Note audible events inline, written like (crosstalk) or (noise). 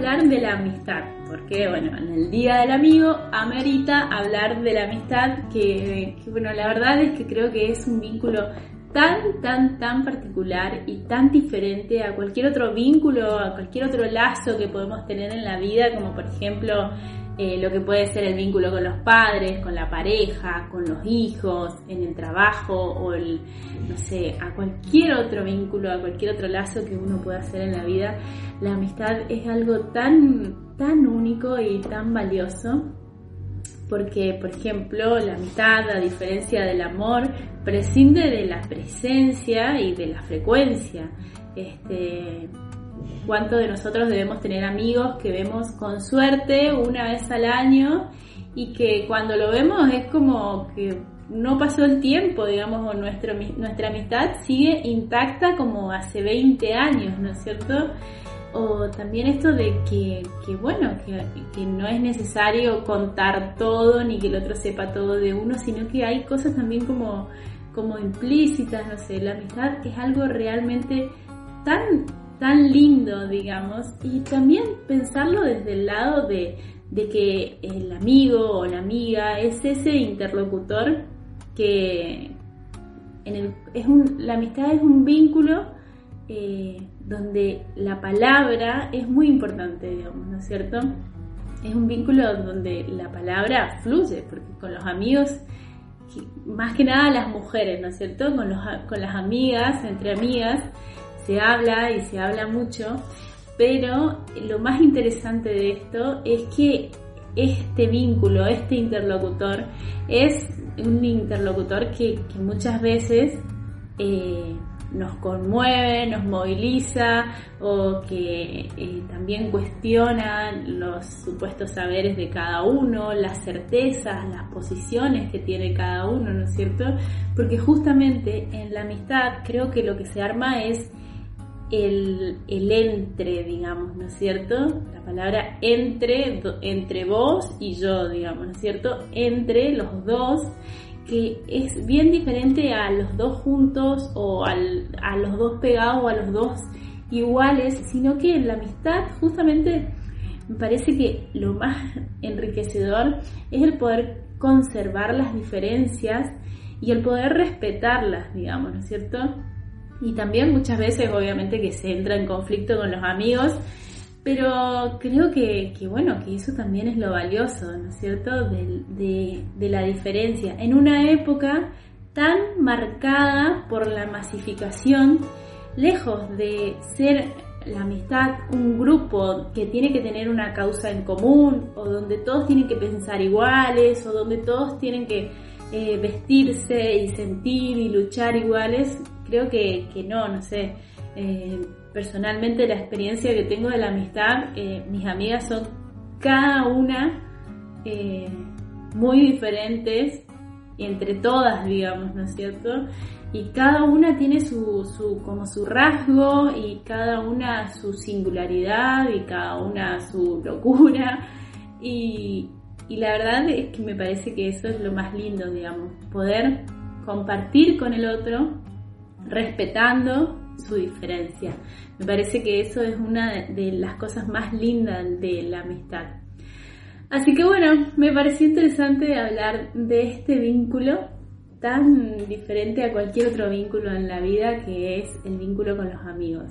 hablar de la amistad, porque bueno, en el Día del Amigo amerita hablar de la amistad, que, que, bueno, la verdad es que creo que es un vínculo tan, tan, tan particular y tan diferente a cualquier otro vínculo, a cualquier otro lazo que podemos tener en la vida, como por ejemplo eh, lo que puede ser el vínculo con los padres, con la pareja, con los hijos, en el trabajo o el, no sé, a cualquier otro vínculo, a cualquier otro lazo que uno pueda hacer en la vida, la amistad es algo tan, tan único y tan valioso porque, por ejemplo, la amistad, a diferencia del amor, prescinde de la presencia y de la frecuencia. Este, cuánto de nosotros debemos tener amigos que vemos con suerte una vez al año y que cuando lo vemos es como que no pasó el tiempo, digamos, o nuestro, nuestra amistad sigue intacta como hace 20 años, ¿no es cierto? O también esto de que, que bueno, que, que, no es necesario contar todo ni que el otro sepa todo de uno, sino que hay cosas también como, como implícitas, no sé, la amistad es algo realmente tan tan lindo, digamos, y también pensarlo desde el lado de, que el amigo o la amiga es ese interlocutor que en el, es un, la amistad es un vínculo eh, donde la palabra es muy importante, digamos, ¿no es cierto? Es un vínculo donde la palabra fluye, porque con los amigos, más que nada las mujeres, ¿no es cierto? Con, los, con las amigas, entre amigas, se habla y se habla mucho, pero lo más interesante de esto es que este vínculo, este interlocutor, es un interlocutor que, muchas veces eh, nos conmueve, nos moviliza o que eh, también cuestiona los supuestos saberes de cada uno, las certezas, las posiciones que tiene cada uno, ¿no es cierto? Porque justamente en la amistad creo que lo que se arma es el, entre, digamos, ¿no es cierto? La palabra entre, entre vos y yo, digamos, ¿no es cierto? Entre los dos, que es bien diferente a los dos juntos o al, a los dos pegados o a los dos iguales, sino que en la amistad justamente me parece que lo más (laughs) enriquecedor es el poder conservar las diferencias y el poder respetarlas, digamos, ¿no es cierto? Y también muchas veces obviamente que se entra en conflicto con los amigos, pero creo que, bueno, que eso también es lo valioso, ¿no es cierto?, de, de, la diferencia. En una época tan marcada por la masificación, lejos de ser la amistad un grupo que tiene que tener una causa en común, o donde todos tienen que pensar iguales, o donde todos tienen que eh, vestirse y sentir y luchar iguales, creo que, no, no sé. Eh, personalmente la experiencia que tengo de la amistad, eh, mis amigas son cada una eh, muy diferentes entre todas, digamos, ¿no es cierto? Y cada una tiene su, su, como su rasgo y cada una su singularidad y cada una su locura. Y, y la verdad es que me parece que eso es lo más lindo, digamos, poder compartir con el otro respetando su diferencia. Me parece que eso es una de las cosas más lindas de la amistad. Así que bueno, me pareció interesante hablar de este vínculo tan diferente a cualquier otro vínculo en la vida que es el vínculo con los amigos.